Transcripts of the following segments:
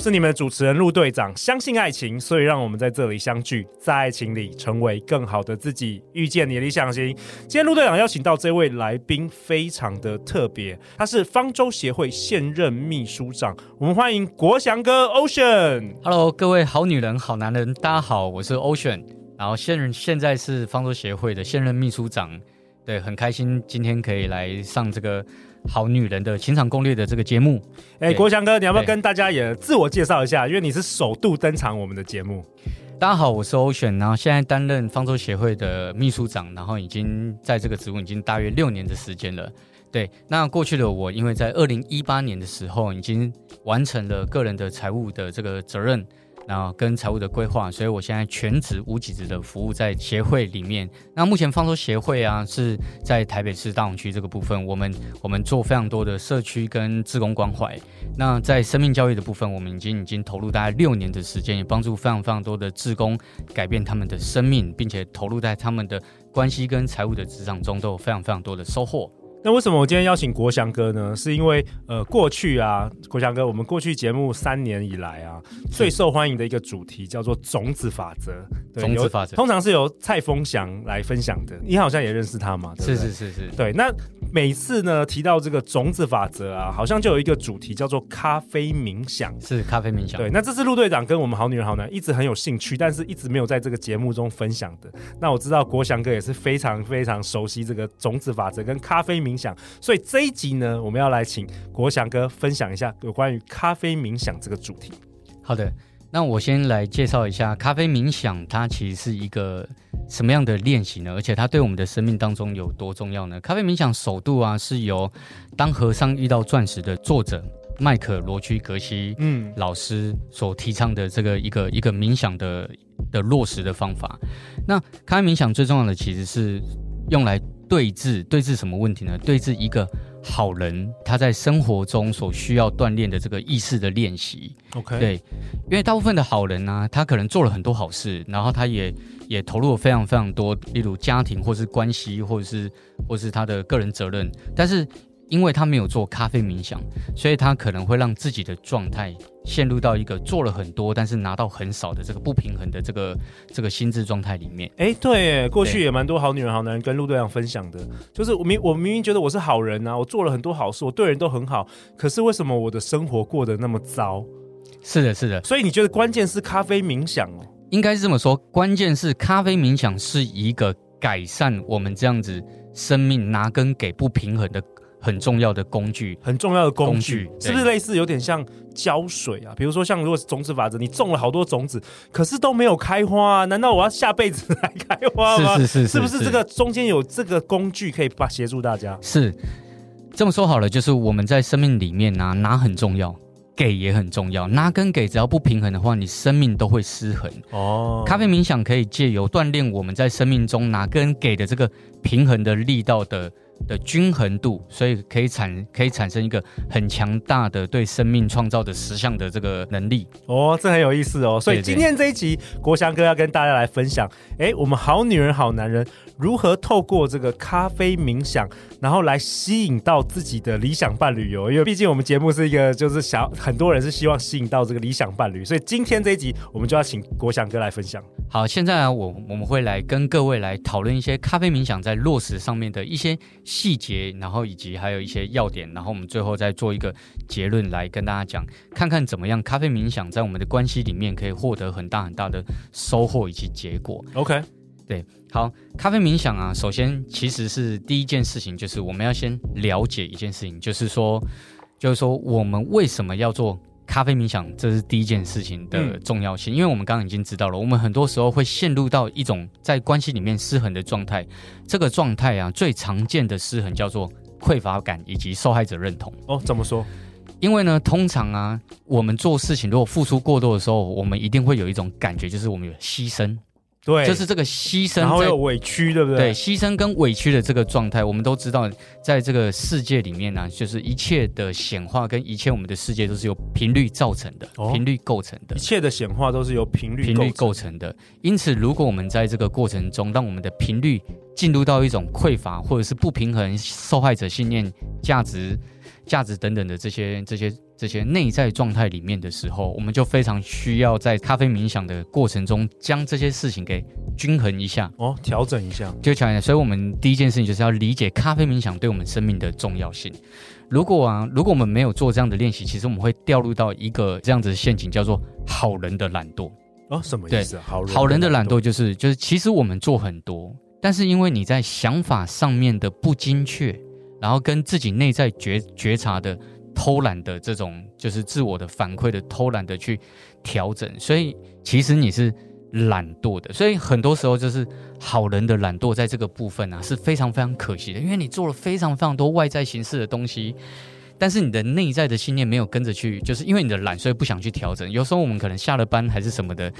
是你们的主持人陆队长，相信爱情，所以让我们在这里相聚，在爱情里成为更好的自己，遇见你的理想型。今天陆队长邀请到这位来宾非常的特别，他是方舟协会现任秘书长，我们欢迎国祥哥 Ocean。Hello，各位好女人、好男人，大家好，我是 Ocean，然后现任现在是方舟协会的现任秘书长，对，很开心今天可以来上这个。好女人的情场攻略的这个节目，哎、欸，国强哥，你要不要跟大家也自我介绍一下？因为你是首度登场我们的节目。大家好，我是 Ocean，然后现在担任方舟协会的秘书长，然后已经在这个职务已经大约六年的时间了。对，那过去的我，因为在二零一八年的时候已经完成了个人的财务的这个责任。然后跟财务的规划，所以我现在全职无给职的服务在协会里面。那目前方舟协会啊是在台北市大同区这个部分，我们我们做非常多的社区跟志工关怀。那在生命教育的部分，我们已经已经投入大概六年的时间，也帮助非常非常多的志工改变他们的生命，并且投入在他们的关系跟财务的职场中，都有非常非常多的收获。那为什么我今天邀请国祥哥呢？是因为呃，过去啊，国祥哥，我们过去节目三年以来啊，最受欢迎的一个主题叫做种子法则。种子法则通常是由蔡丰祥来分享的，你好像也认识他嘛？对对是是是是。对，那每次呢提到这个种子法则啊，好像就有一个主题叫做咖啡冥想。是咖啡冥想。对，那这是陆队长跟我们好女人好男一直很有兴趣，但是一直没有在这个节目中分享的。那我知道国祥哥也是非常非常熟悉这个种子法则跟咖啡冥冥想，所以这一集呢，我们要来请国祥哥分享一下有关于咖啡冥想这个主题。好的，那我先来介绍一下咖啡冥想，它其实是一个什么样的练习呢？而且它对我们的生命当中有多重要呢？咖啡冥想首度啊，是由《当和尚遇到钻石》的作者麦克罗区格西嗯老师所提倡的这个一个一个冥想的的落实的方法。那咖啡冥想最重要的其实是用来。对峙对峙什么问题呢？对峙一个好人他在生活中所需要锻炼的这个意识的练习。OK，对，因为大部分的好人呢、啊，他可能做了很多好事，然后他也也投入了非常非常多，例如家庭或是关系，或者是或是他的个人责任，但是。因为他没有做咖啡冥想，所以他可能会让自己的状态陷入到一个做了很多，但是拿到很少的这个不平衡的这个这个心智状态里面。哎，对，过去也蛮多好女人、好男人跟陆队长分享的，就是我明我明明觉得我是好人啊，我做了很多好事，我对人都很好，可是为什么我的生活过得那么糟？是的，是的。所以你觉得关键是咖啡冥想哦？应该是这么说，关键是咖啡冥想是一个改善我们这样子生命拿跟给不平衡的。很重要的工具，很重要的工具，工具是不是类似有点像浇水啊？比如说，像如果是种子法则，你种了好多种子，可是都没有开花啊？难道我要下辈子来开花吗？是是是，是，是不是这个中间有这个工具可以帮协助大家？是这么说好了，就是我们在生命里面拿拿很重要，给也很重要，拿跟给只要不平衡的话，你生命都会失衡。哦，咖啡冥想可以借由锻炼我们在生命中拿跟给的这个平衡的力道的。的均衡度，所以可以产可以产生一个很强大的对生命创造的实相的这个能力哦，这很有意思哦。所以今天这一集，国祥哥要跟大家来分享，哎，我们好女人好男人如何透过这个咖啡冥想，然后来吸引到自己的理想伴侣哦。因为毕竟我们节目是一个，就是想很多人是希望吸引到这个理想伴侣，所以今天这一集我们就要请国祥哥来分享。好，现在啊，我我们会来跟各位来讨论一些咖啡冥想在落实上面的一些细节，然后以及还有一些要点，然后我们最后再做一个结论来跟大家讲，看看怎么样咖啡冥想在我们的关系里面可以获得很大很大的收获以及结果。OK，对，好，咖啡冥想啊，首先其实是第一件事情就是我们要先了解一件事情，就是说，就是说我们为什么要做。咖啡冥想，这是第一件事情的重要性，嗯、因为我们刚刚已经知道了，我们很多时候会陷入到一种在关系里面失衡的状态。这个状态啊，最常见的失衡叫做匮乏感以及受害者认同。哦，怎么说？因为呢，通常啊，我们做事情如果付出过多的时候，我们一定会有一种感觉，就是我们有牺牲。对，就是这个牺牲，然后有委屈，对不对？对，牺牲跟委屈的这个状态，我们都知道，在这个世界里面呢、啊，就是一切的显化跟一切我们的世界都是由频率造成的，哦、频率构成的，一切的显化都是由频率频率构成的。因此，如果我们在这个过程中，让我们的频率进入到一种匮乏或者是不平衡、受害者信念、价值、价值等等的这些这些。这些内在状态里面的时候，我们就非常需要在咖啡冥想的过程中，将这些事情给均衡一下哦，调整一下，就调整。所以，我们第一件事情就是要理解咖啡冥想对我们生命的重要性。如果啊，如果我们没有做这样的练习，其实我们会掉入到一个这样子的陷阱，叫做好人的懒惰哦。什么意思？好人好人的懒惰就是就是，其实我们做很多，但是因为你在想法上面的不精确，然后跟自己内在觉觉察的。偷懒的这种就是自我的反馈的偷懒的去调整，所以其实你是懒惰的，所以很多时候就是好人的懒惰在这个部分啊是非常非常可惜的，因为你做了非常非常多外在形式的东西，但是你的内在的信念没有跟着去，就是因为你的懒，所以不想去调整。有时候我们可能下了班还是什么的。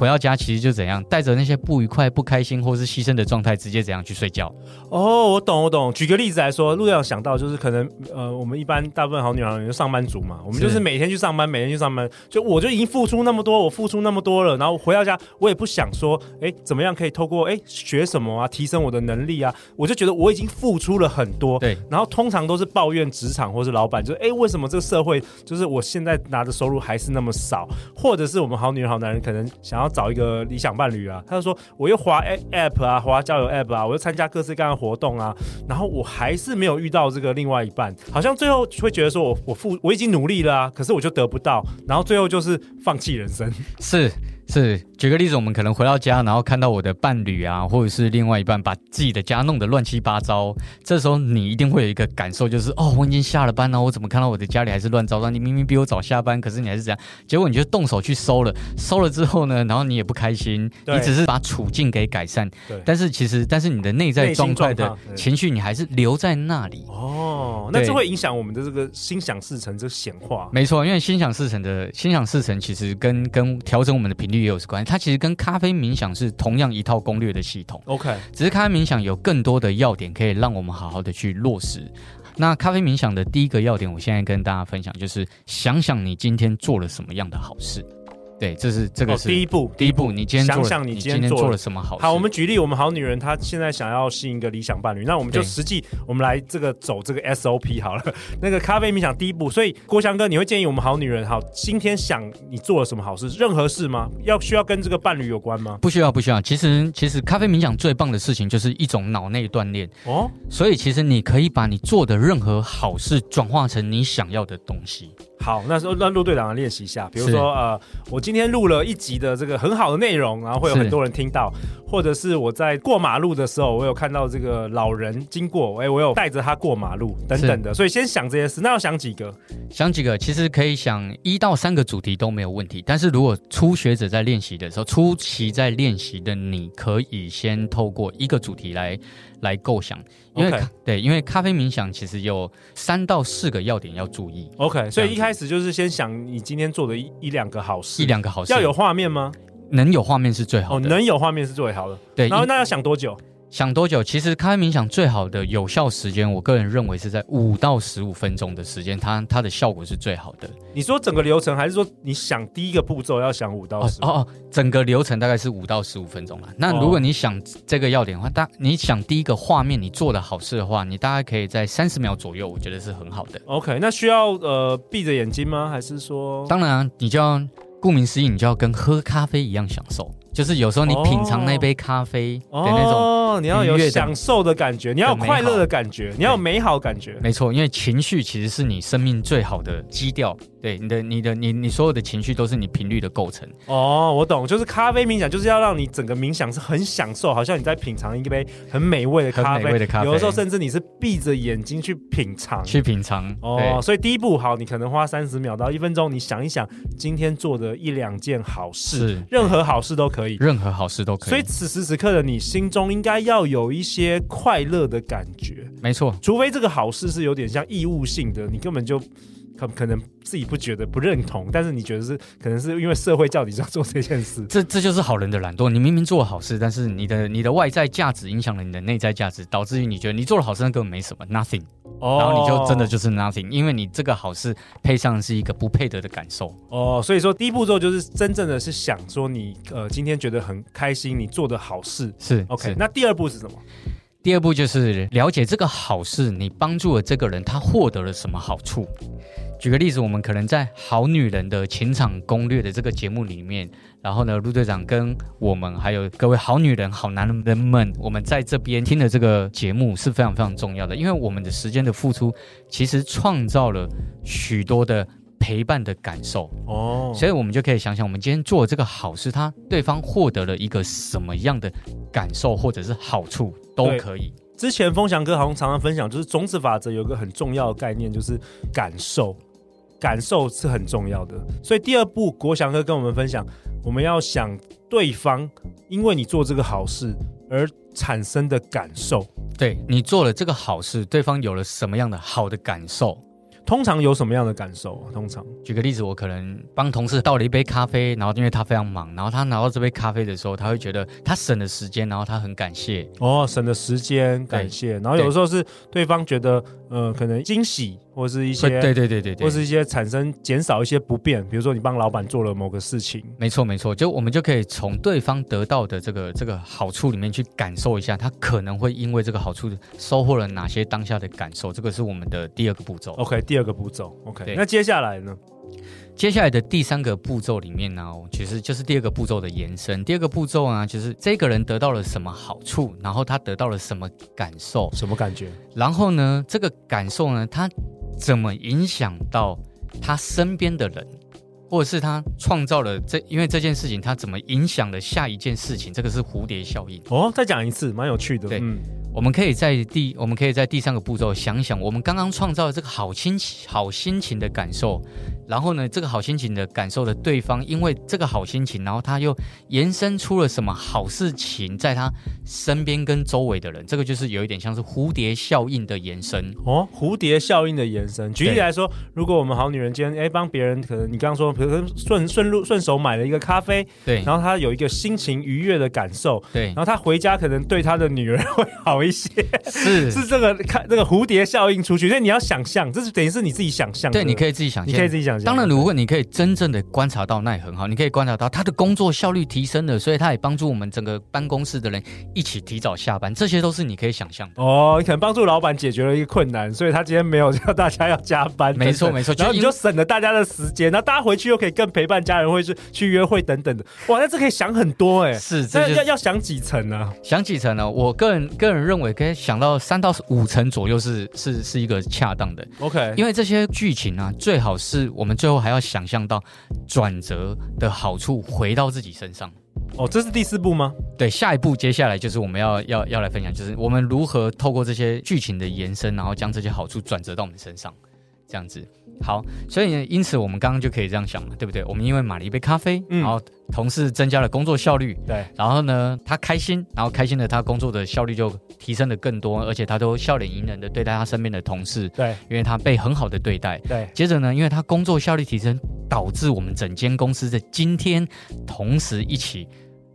回到家其实就怎样，带着那些不愉快、不开心或是牺牲的状态，直接怎样去睡觉。哦，我懂，我懂。举个例子来说，陆阳想到就是可能，呃，我们一般大部分好女人就上班族嘛，我们就是每天去上班，每天去上班，就我就已经付出那么多，我付出那么多了，然后回到家，我也不想说，哎，怎么样可以透过哎学什么啊，提升我的能力啊，我就觉得我已经付出了很多。对。然后通常都是抱怨职场或是老板，就是哎，为什么这个社会就是我现在拿的收入还是那么少，或者是我们好女人好男人可能想要找一个理想。伴侣啊，他就说我又滑 app 啊，滑交友 app 啊，我又参加各式各样的活动啊，然后我还是没有遇到这个另外一半，好像最后会觉得说我我付我已经努力了啊，可是我就得不到，然后最后就是放弃人生，是。是，举个例子，我们可能回到家，然后看到我的伴侣啊，或者是另外一半把自己的家弄得乱七八糟，这时候你一定会有一个感受，就是哦，我已经下了班了，我怎么看到我的家里还是乱糟糟？你明明比我早下班，可是你还是这样，结果你就动手去收了，收了之后呢，然后你也不开心，你只是把处境给改善，对，但是其实，但是你的内在状态的情绪，你还是留在那里。哦，那这会影响我们的这个心想事成这显化。没错，因为心想事成的心想事成，其实跟跟调整我们的频率。也有关系，它其实跟咖啡冥想是同样一套攻略的系统。OK，只是咖啡冥想有更多的要点可以让我们好好的去落实。那咖啡冥想的第一个要点，我现在跟大家分享，就是想想你今天做了什么样的好事。对，这是这个是、哦、第一步。第一步，你今天想想你今天做了什么好事？好，我们举例，我们好女人她现在想要吸引一个理想伴侣，那我们就实际我们来这个走这个 SOP 好了。那个咖啡冥想第一步，所以郭翔哥，你会建议我们好女人好今天想你做了什么好事？任何事吗？要需要跟这个伴侣有关吗？不需要，不需要。其实其实咖啡冥想最棒的事情就是一种脑内锻炼哦。所以其实你可以把你做的任何好事转化成你想要的东西。好，那时候让陆队长来练习一下，比如说呃，我今天录了一集的这个很好的内容，然后会有很多人听到，或者是我在过马路的时候，我有看到这个老人经过，哎，我有带着他过马路等等的，所以先想这些事，那要想几个？想几个？其实可以想一到三个主题都没有问题，但是如果初学者在练习的时候，初期在练习的，你可以先透过一个主题来。来构想，因为.对，因为咖啡冥想其实有三到四个要点要注意。OK，所以一开始就是先想你今天做的一一两个好事，一两个好事，要有画面吗？能有画面是最好的，哦，能有画面是最好的。对，然后那要想多久？想多久？其实开冥想最好的有效时间，我个人认为是在五到十五分钟的时间，它它的效果是最好的。你说整个流程，还是说你想第一个步骤要想五到十？哦哦，整个流程大概是五到十五分钟了。那如果你想这个要点的话，大你想第一个画面你做的好事的话，你大概可以在三十秒左右，我觉得是很好的。OK，那需要呃闭着眼睛吗？还是说？当然啊，你就要顾名思义，你就要跟喝咖啡一样享受。就是有时候你品尝那杯咖啡的那种哦，你要有享受的感觉，你要有快乐的感觉，你要有美好感觉。没错，因为情绪其实是你生命最好的基调。对，你的、你的、你、你所有的情绪都是你频率的构成。哦，我懂，就是咖啡冥想就是要让你整个冥想是很享受，好像你在品尝一杯很美味的咖啡。美味的咖啡。有的时候甚至你是闭着眼睛去品尝。去品尝。哦，所以第一步好，你可能花三十秒到一分钟，你想一想今天做的一两件好事，任何好事都可以，任何好事都可以。所以此时此刻的你心中应该要有一些快乐的感觉。没错，除非这个好事是有点像义务性的，你根本就。可可能自己不觉得不认同，但是你觉得是可能是因为社会叫你要做这件事，这这就是好人的懒惰。你明明做了好事，但是你的你的外在价值影响了你的内在价值，导致于你觉得你做了好事，那根本没什么，nothing。哦，然后你就真的就是 nothing，因为你这个好事配上是一个不配得的感受。哦，所以说第一步骤就是真正的是想说你呃今天觉得很开心，你做的好事是 OK。那第二步是什么？第二步就是了解这个好事，你帮助了这个人，他获得了什么好处。举个例子，我们可能在《好女人的情场攻略》的这个节目里面，然后呢，陆队长跟我们还有各位好女人、好男人们，我们在这边听的这个节目是非常非常重要的，因为我们的时间的付出，其实创造了许多的陪伴的感受哦，所以我们就可以想想，我们今天做这个好事，他对方获得了一个什么样的感受或者是好处都可以。之前风翔哥好像常常分享，就是种子法则有个很重要的概念，就是感受。感受是很重要的，所以第二步，国祥哥跟我们分享，我们要想对方因为你做这个好事而产生的感受。对，你做了这个好事，对方有了什么样的好的感受？通常有什么样的感受啊？通常举个例子，我可能帮同事倒了一杯咖啡，然后因为他非常忙，然后他拿到这杯咖啡的时候，他会觉得他省了时间，然后他很感谢。哦，省了时间，感谢。然后有的时候是对方觉得，呃，可能惊喜。或是一些对对对对对，或是一些产生减少一些不便，比如说你帮老板做了某个事情，没错没错，就我们就可以从对方得到的这个这个好处里面去感受一下，他可能会因为这个好处收获了哪些当下的感受，这个是我们的第二个步骤。OK，第二个步骤。OK，那接下来呢？接下来的第三个步骤里面呢，其实就是第二个步骤的延伸。第二个步骤呢，就是这个人得到了什么好处，然后他得到了什么感受，什么感觉？然后呢，这个感受呢，他。怎么影响到他身边的人，或者是他创造了这？因为这件事情，他怎么影响了下一件事情？这个是蝴蝶效应。哦，再讲一次，蛮有趣的。对，嗯，我们可以在第，我们可以在第三个步骤想想，我们刚刚创造的这个好心情、好心情的感受。然后呢，这个好心情的感受的对方，因为这个好心情，然后他又延伸出了什么好事情在他身边跟周围的人，这个就是有一点像是蝴蝶效应的延伸。哦。蝴蝶效应的延伸，举例来说，如果我们好女人今天哎帮别人，可能你刚刚说，比如顺顺路顺手买了一个咖啡，对，然后他有一个心情愉悦的感受，对，然后他回家可能对他的女儿会好一些，是。是这个看这个蝴蝶效应出去，所以你要想象，这是等于是你自己想象，对，你可以自己想象，你可以自己想象。当然，如果你可以真正的观察到，那也很好。你可以观察到他的工作效率提升了，所以他也帮助我们整个办公室的人一起提早下班。这些都是你可以想象的哦。你可能帮助老板解决了一个困难，所以他今天没有叫大家要加班。没错没错，然后你就省了大家的时间，然后大家回去又可以更陪伴家人，或是去约会等等的。哇，那这可以想很多哎。是，这要要想几层呢？想几层呢？我个人个人认为可以想到三到五层左右是是是一个恰当的。OK，因为这些剧情啊，最好是我们最后还要想。象到转折的好处回到自己身上哦，这是第四步吗？对，下一步接下来就是我们要要要来分享，就是我们如何透过这些剧情的延伸，然后将这些好处转折到我们身上，这样子。好，所以呢，因此我们刚刚就可以这样想嘛，对不对？我们因为买了一杯咖啡，嗯、然后同事增加了工作效率，对，然后呢，他开心，然后开心的他工作的效率就提升的更多，而且他都笑脸迎人的对待他身边的同事，对，因为他被很好的对待，对。接着呢，因为他工作效率提升，导致我们整间公司的今天同时一起。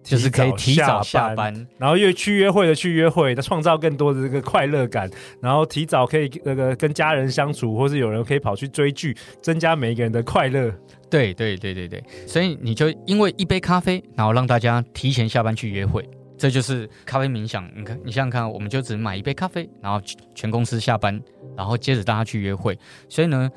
就是可以提早下班，然后又去约会的去约会，他创造更多的这个快乐感，然后提早可以那个跟家人相处，或是有人可以跑去追剧，增加每一个人的快乐。对对对对对，所以你就因为一杯咖啡，然后让大家提前下班去约会，这就是咖啡冥想。你看，你想想看，我们就只买一杯咖啡，然后全公司下班，然后接着大家去约会，所以呢。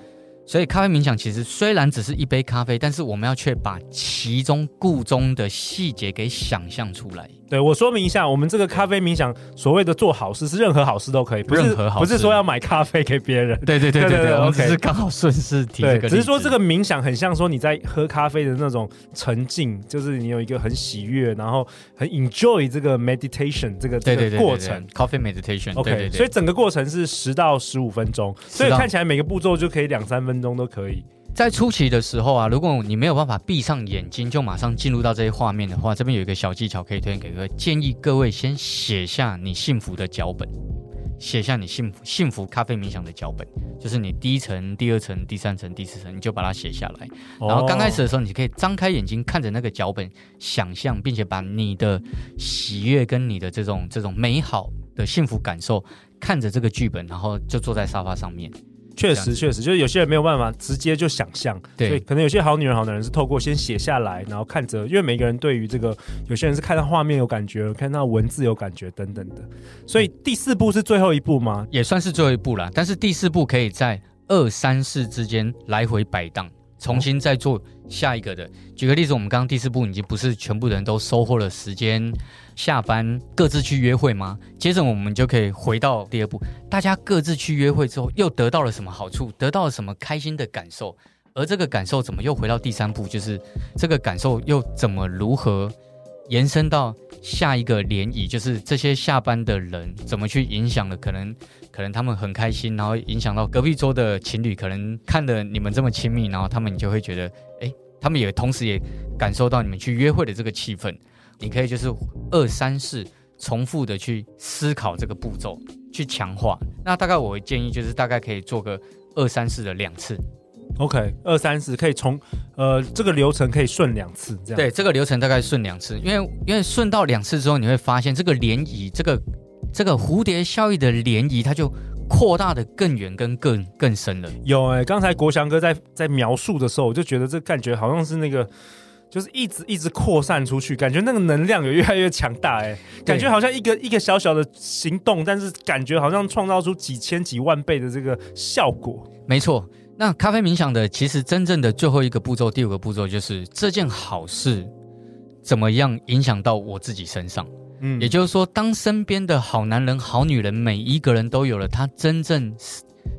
所以咖啡冥想其实虽然只是一杯咖啡，但是我们要去把其中故中的细节给想象出来。对，我说明一下，我们这个咖啡冥想所谓的做好事是任何好事都可以，不是任何好事，不是说要买咖啡给别人。对对对对对，我只是刚好顺势提这个。对，只是说这个冥想很像说你在喝咖啡的那种沉浸，就是你有一个很喜悦，然后很 enjoy 这个 meditation 这个这个过程。Coffee meditation。OK，对对对，所以整个过程是十到十五分钟，所以看起来每个步骤就可以两三分钟都可以。在初期的时候啊，如果你没有办法闭上眼睛就马上进入到这些画面的话，这边有一个小技巧可以推荐给各位，建议各位先写下你幸福的脚本。写下你幸福幸福咖啡冥想的脚本，就是你第一层、第二层、第三层、第四层，你就把它写下来。然后刚开始的时候，你可以张开眼睛看着那个脚本，想象，并且把你的喜悦跟你的这种这种美好的幸福感受，看着这个剧本，然后就坐在沙发上面。确实，确实，就是有些人没有办法直接就想象，对，所以可能有些好女人、好男人是透过先写下来，然后看着，因为每个人对于这个，有些人是看到画面有感觉，看到文字有感觉等等的，所以第四步是最后一步吗？也算是最后一步啦，但是第四步可以在二三四之间来回摆荡。重新再做下一个的。举个例子，我们刚刚第四步已经不是全部人都收获了时间，下班各自去约会吗？接着我们就可以回到第二步，大家各自去约会之后，又得到了什么好处？得到了什么开心的感受？而这个感受怎么又回到第三步？就是这个感受又怎么如何延伸到下一个涟漪？就是这些下班的人怎么去影响了可能？可能他们很开心，然后影响到隔壁桌的情侣，可能看的你们这么亲密，然后他们就会觉得，哎，他们也同时也感受到你们去约会的这个气氛。你可以就是二三四重复的去思考这个步骤，去强化。那大概我会建议就是大概可以做个二三四的两次。OK，二三四可以从呃这个流程可以顺两次，这样。对，这个流程大概顺两次，因为因为顺到两次之后，你会发现这个涟漪这个。这个蝴蝶效应的涟漪，它就扩大的更远、跟更更深了。有哎、欸，刚才国祥哥在在描述的时候，我就觉得这感觉好像是那个，就是一直一直扩散出去，感觉那个能量有越来越强大哎、欸，感觉好像一个一个小小的行动，但是感觉好像创造出几千几万倍的这个效果。没错，那咖啡冥想的其实真正的最后一个步骤，第五个步骤就是这件好事怎么样影响到我自己身上。嗯，也就是说，当身边的好男人、好女人，每一个人都有了他真正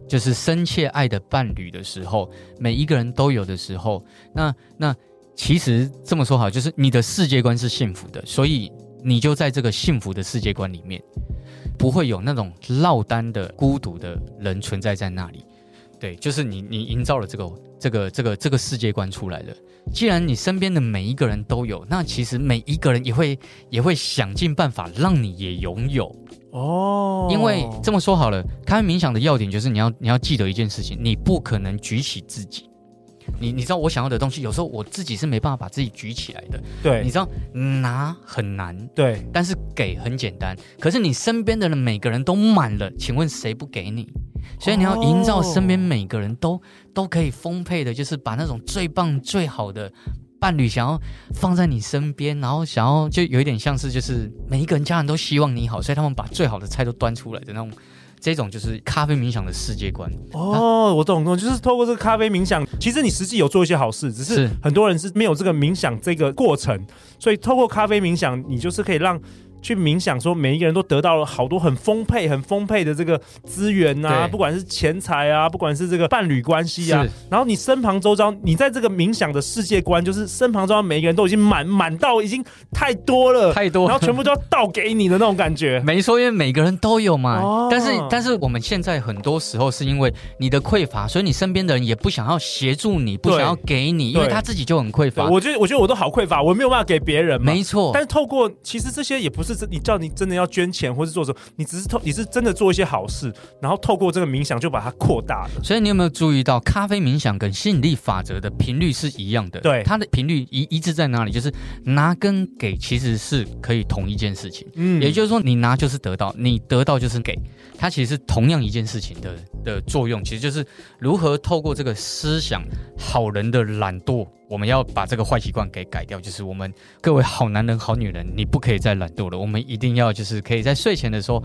就是深切爱的伴侣的时候，每一个人都有的时候，那那其实这么说好，就是你的世界观是幸福的，所以你就在这个幸福的世界观里面，不会有那种落单的孤独的人存在在那里。对，就是你，你营造了这个这个这个这个世界观出来了。既然你身边的每一个人都有，那其实每一个人也会也会想尽办法让你也拥有哦。因为这么说好了，开冥想的要点就是你要你要记得一件事情，你不可能举起自己。你你知道我想要的东西，有时候我自己是没办法把自己举起来的。对，你知道拿很难，对，但是给很简单。可是你身边的人每个人都满了，请问谁不给你？所以你要营造身边每个人都、oh. 都可以丰沛的，就是把那种最棒最好的伴侣想要放在你身边，然后想要就有一点像是就是每一个人家人都希望你好，所以他们把最好的菜都端出来的那种，这种就是咖啡冥想的世界观。哦、oh, 啊，我懂懂，就是透过这个咖啡冥想，其实你实际有做一些好事，只是很多人是没有这个冥想这个过程，所以透过咖啡冥想，你就是可以让。去冥想，说每一个人都得到了好多很丰沛、很丰沛的这个资源啊，不管是钱财啊，不管是这个伴侣关系啊，然后你身旁周遭，你在这个冥想的世界观，就是身旁周遭每一个人都已经满满到已经太多了，太多，然后全部都要倒给你的那种感觉。没错，因为每个人都有嘛。哦、但是，但是我们现在很多时候是因为你的匮乏，所以你身边的人也不想要协助你，不想要给你，因为他自己就很匮乏。我觉得，我觉得我都好匮乏，我没有办法给别人嘛。没错，但是透过其实这些也不是。是你叫你真的要捐钱，或是做什么？你只是透，你是真的做一些好事，然后透过这个冥想就把它扩大了。所以你有没有注意到，咖啡冥想跟吸引力法则的频率是一样的？对，它的频率一一致在哪里？就是拿跟给其实是可以同一件事情。嗯，也就是说，你拿就是得到，你得到就是给，它其实是同样一件事情的的作用。其实就是如何透过这个思想，好人的懒惰。我们要把这个坏习惯给改掉，就是我们各位好男人、好女人，你不可以再懒惰了。我们一定要就是可以在睡前的时候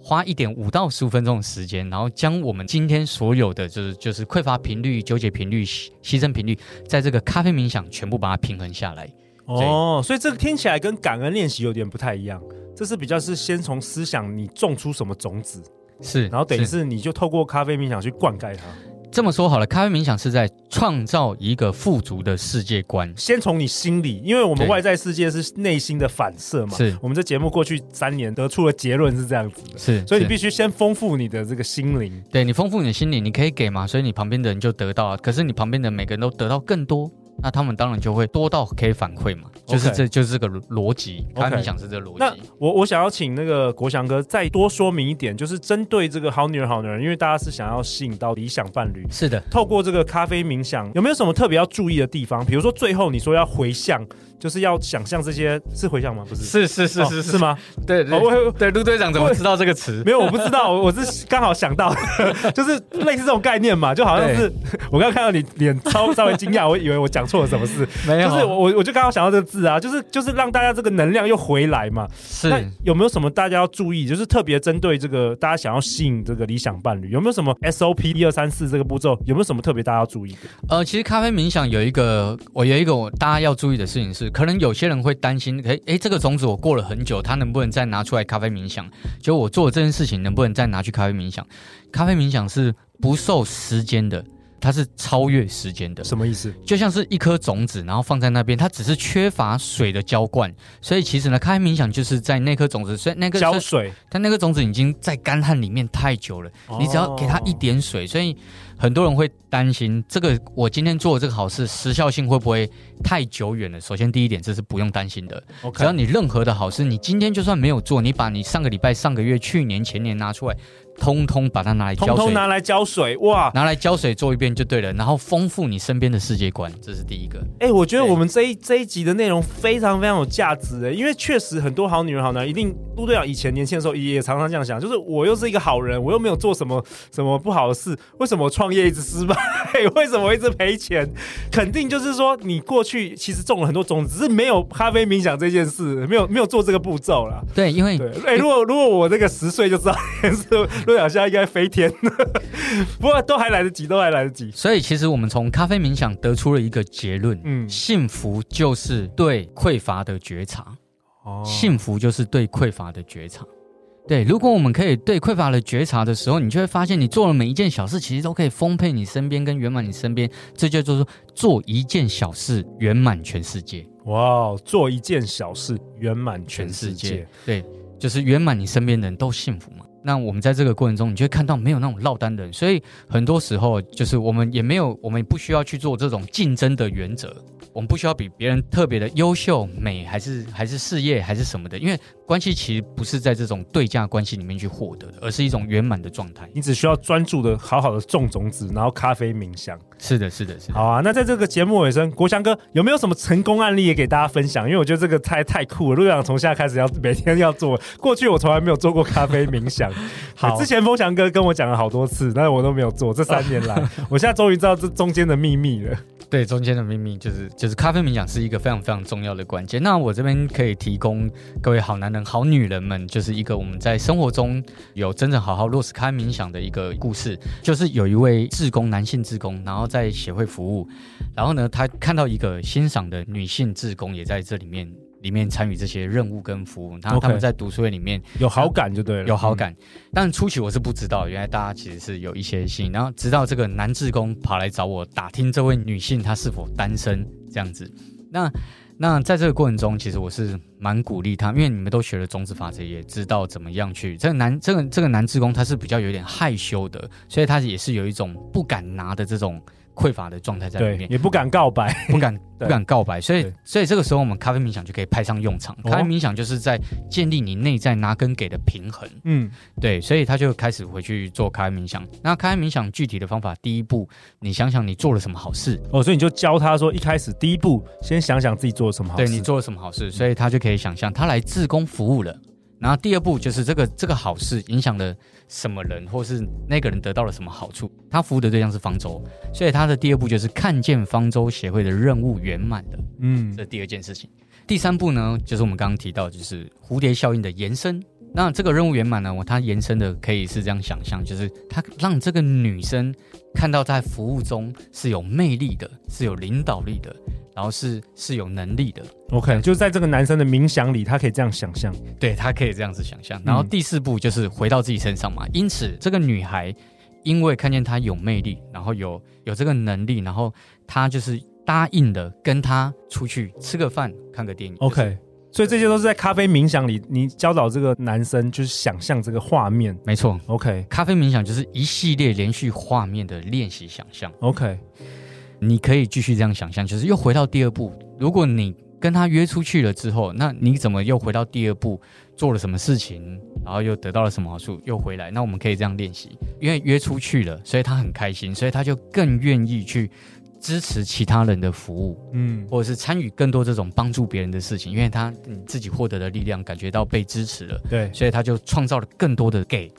花一点五到十五分钟的时间，然后将我们今天所有的就是就是匮乏频率、纠结频率、牺牲频率，在这个咖啡冥想全部把它平衡下来。哦，所以这个听起来跟感恩练习有点不太一样，这是比较是先从思想你种出什么种子，是，然后等于是你就透过咖啡冥想去灌溉它。这么说好了，咖啡冥想是在创造一个富足的世界观。先从你心里，因为我们外在世界是内心的反射嘛。是，我们这节目过去三年得出的结论是这样子的。是，所以你必须先丰富你的这个心灵。对，你丰富你的心灵，你可以给嘛，所以你旁边的人就得到。可是你旁边的每个人都得到更多，那他们当然就会多到可以反馈嘛，就是这.就是这个逻辑，咖啡冥想是这个逻辑。那我我想要请那个国祥哥再多说明一点，就是针对这个好女人好男人，因为大家是想要吸引到理想伴侣，是的，透过这个咖啡冥想，有没有什么特别要注意的地方？比如说最后你说要回向。就是要想象这些是回向吗？不是，是是是是是吗？对对对，陆队长怎么知道这个词？没有，我不知道，我是刚好想到，就是类似这种概念嘛，就好像是我刚刚看到你脸稍稍微惊讶，我以为我讲错了什么事，没有，就是我我我就刚好想到这个字啊，就是就是让大家这个能量又回来嘛。是，那有没有什么大家要注意？就是特别针对这个大家想要吸引这个理想伴侣，有没有什么 SOP 一二三四这个步骤？有没有什么特别大家要注意的？呃，其实咖啡冥想有一个，我有一个我大家要注意的事情是，可能有些人会。担心，哎哎，这个种子我过了很久，它能不能再拿出来咖啡冥想？就我做这件事情，能不能再拿去咖啡冥想？咖啡冥想是不受时间的，它是超越时间的。什么意思？就像是一颗种子，然后放在那边，它只是缺乏水的浇灌。所以其实呢，咖啡冥想就是在那颗种子，所以那个浇水，但那个种子已经在干旱里面太久了，哦、你只要给它一点水，所以。很多人会担心这个，我今天做的这个好事时效性会不会太久远了？首先，第一点，这是不用担心的。只要你任何的好事，你今天就算没有做，你把你上个礼拜、上个月、去年、前年拿出来。通通把它拿来浇水，通通拿来浇水，哇！拿来浇水做一遍就对了，然后丰富你身边的世界观，这是第一个。哎、欸，我觉得我们这一这一集的内容非常非常有价值哎，因为确实很多好女人好男人，一定陆队长以前年轻的时候也常常这样想，就是我又是一个好人，我又没有做什么什么不好的事，为什么创业一直失败？为什么我一直赔钱？肯定就是说你过去其实种了很多种子，只是没有咖啡冥想这件事，没有没有做这个步骤啦。对，因为哎、欸，如果如果我这个十岁就知道是。陆小虾应该飞天，不过都还来得及，都还来得及。所以其实我们从咖啡冥想得出了一个结论：嗯，幸福就是对匮乏的觉察。哦，幸福就是对匮乏的觉察。对，如果我们可以对匮乏的觉察的时候，你就会发现，你做了每一件小事，其实都可以丰沛你身边跟圆满你身边。这就叫做做一件小事圆满全世界。哇，做一件小事圆满全世界。世界对，就是圆满你身边的人都幸福嘛。那我们在这个过程中，你就会看到没有那种落单的人，所以很多时候就是我们也没有，我们也不需要去做这种竞争的原则。我们不需要比别人特别的优秀、美，还是还是事业，还是什么的，因为关系其实不是在这种对价关系里面去获得的，而是一种圆满的状态。你只需要专注的好好的种种子，然后咖啡冥想。是的，是的，是的。好啊，那在这个节目尾声，国祥哥有没有什么成功案例也给大家分享？因为我觉得这个太太酷了，陆想从现在开始要每天要做。过去我从来没有做过咖啡冥想。好，之前风翔哥跟我讲了好多次，但是我都没有做。这三年来，我现在终于知道这中间的秘密了。对，中间的秘密就是就是咖啡冥想是一个非常非常重要的关键。那我这边可以提供各位好男人、好女人们，就是一个我们在生活中有真正好好落实咖啡冥想的一个故事。就是有一位志工，男性志工，然后在协会服务，然后呢，他看到一个欣赏的女性志工也在这里面。里面参与这些任务跟服务，他他们在读书会里面有好感就对了，有好感。但初期我是不知道，原来大家其实是有一些心。然后直到这个男志工跑来找我打听这位女性她是否单身这样子。那那在这个过程中，其实我是蛮鼓励他，因为你们都学了种子法则，也知道怎么样去。这个男这个这个男职工他是比较有点害羞的，所以他也是有一种不敢拿的这种。匮乏的状态在里面，也不敢告白，不敢 不敢告白，所以所以这个时候我们咖啡冥想就可以派上用场。咖啡冥想就是在建立你内在拿跟给的平衡，嗯，对，所以他就开始回去做咖啡冥想。那咖啡冥想具体的方法，第一步，你想想你做了什么好事。哦，所以你就教他说，一开始第一步先想想自己做了什么好事，对，你做了什么好事，所以他就可以想象他来自工服务了。然后第二步就是这个这个好事影响了什么人，或是那个人得到了什么好处。他服务的对象是方舟，所以他的第二步就是看见方舟协会的任务圆满的。嗯，这第二件事情。第三步呢，就是我们刚刚提到，就是蝴蝶效应的延伸。那这个任务圆满呢，我它延伸的可以是这样想象，就是他让这个女生看到在服务中是有魅力的，是有领导力的。然后是是有能力的，OK，就在这个男生的冥想里，他可以这样想象，对，他可以这样子想象。然后第四步就是回到自己身上嘛。嗯、因此，这个女孩因为看见他有魅力，然后有有这个能力，然后她就是答应的跟他出去吃个饭、看个电影。OK，就是、所以这些都是在咖啡冥想里，你教导这个男生就是想象这个画面。没错，OK，咖啡冥想就是一系列连续画面的练习想象。OK。你可以继续这样想象，就是又回到第二步。如果你跟他约出去了之后，那你怎么又回到第二步，做了什么事情，然后又得到了什么好处，又回来？那我们可以这样练习，因为约出去了，所以他很开心，所以他就更愿意去支持其他人的服务，嗯，或者是参与更多这种帮助别人的事情，因为他你自己获得的力量，感觉到被支持了，对，所以他就创造了更多的给，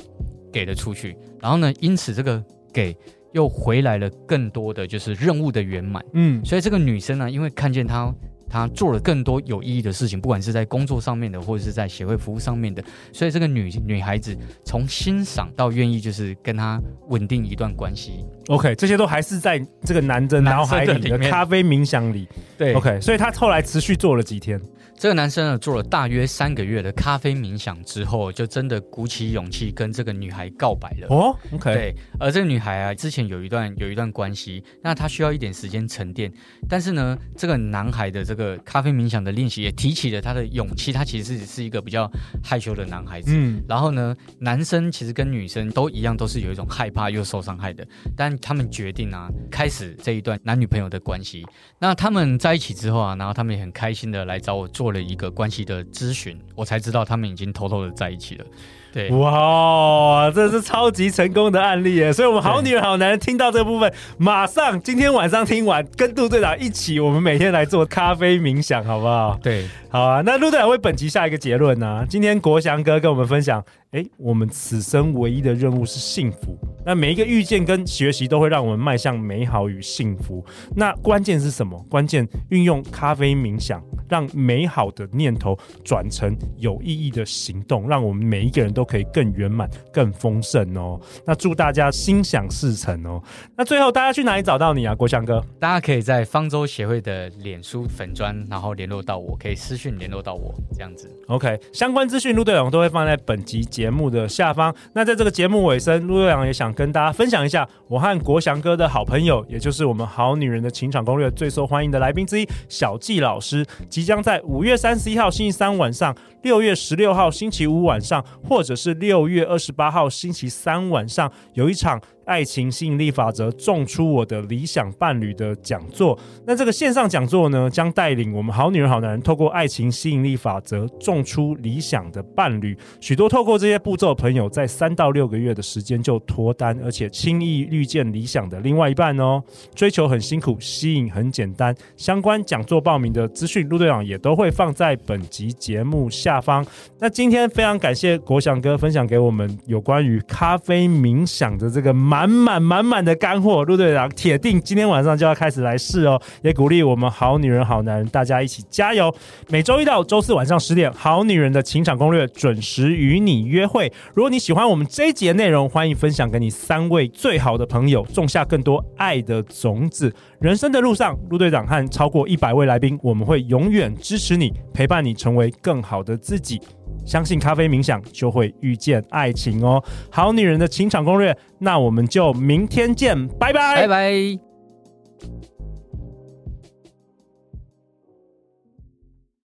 给了出去，然后呢，因此这个给又回来了更多的就是任务的圆满，嗯，所以这个女生呢，因为看见他。他做了更多有意义的事情，不管是在工作上面的，或者是在协会服务上面的，所以这个女女孩子从欣赏到愿意，就是跟他稳定一段关系。OK，这些都还是在这个男的脑海里的咖啡冥想里。对，OK，所以他后来持续做了几天。这个男生呢，做了大约三个月的咖啡冥想之后，就真的鼓起勇气跟这个女孩告白了。哦，OK，对。而这个女孩啊，之前有一段有一段关系，那她需要一点时间沉淀。但是呢，这个男孩的这个咖啡冥想的练习也提起了他的勇气。他其实是是一个比较害羞的男孩子。嗯。然后呢，男生其实跟女生都一样，都是有一种害怕又受伤害的。但他们决定啊，开始这一段男女朋友的关系。那他们在一起之后啊，然后他们也很开心的来找我做。做了一个关系的咨询，我才知道他们已经偷偷的在一起了。对，哇，这是超级成功的案例耶！所以，我们好女人好男人听到这部分，马上今天晚上听完，跟杜队长一起，我们每天来做咖啡冥想，好不好？对，好啊。那陆队长为本集下一个结论呢、啊？今天国祥哥跟我们分享，哎，我们此生唯一的任务是幸福。那每一个遇见跟学习都会让我们迈向美好与幸福。那关键是什么？关键运用咖啡冥想，让美好的念头转成有意义的行动，让我们每一个人都可以更圆满、更丰盛哦。那祝大家心想事成哦。那最后大家去哪里找到你啊，国强哥？大家可以在方舟协会的脸书粉砖，然后联络到我，可以私讯联络到我这样子。OK，相关资讯陆队长都会放在本集节目的下方。那在这个节目尾声，陆佑阳也想。跟大家分享一下，我和国祥哥的好朋友，也就是我们好女人的情场攻略最受欢迎的来宾之一小纪老师，即将在五月三十一号星期三晚上、六月十六号星期五晚上，或者是六月二十八号星期三晚上，有一场。爱情吸引力法则，种出我的理想伴侣的讲座。那这个线上讲座呢，将带领我们好女人好男人，透过爱情吸引力法则，种出理想的伴侣。许多透过这些步骤的朋友，在三到六个月的时间就脱单，而且轻易遇见理想的另外一半哦。追求很辛苦，吸引很简单。相关讲座报名的资讯，陆队长也都会放在本集节目下下方。那今天非常感谢国祥哥分享给我们有关于咖啡冥想的这个。满满满满的干货，陆队长铁定今天晚上就要开始来试哦，也鼓励我们好女人好男人，大家一起加油！每周一到周四晚上十点，好女人的情场攻略准时与你约会。如果你喜欢我们这一集的内容，欢迎分享给你三位最好的朋友，种下更多爱的种子。人生的路上，陆队长和超过一百位来宾，我们会永远支持你，陪伴你成为更好的自己。相信咖啡冥想，就会遇见爱情哦。好女人的情场攻略，那我们就明天见，拜拜，拜拜。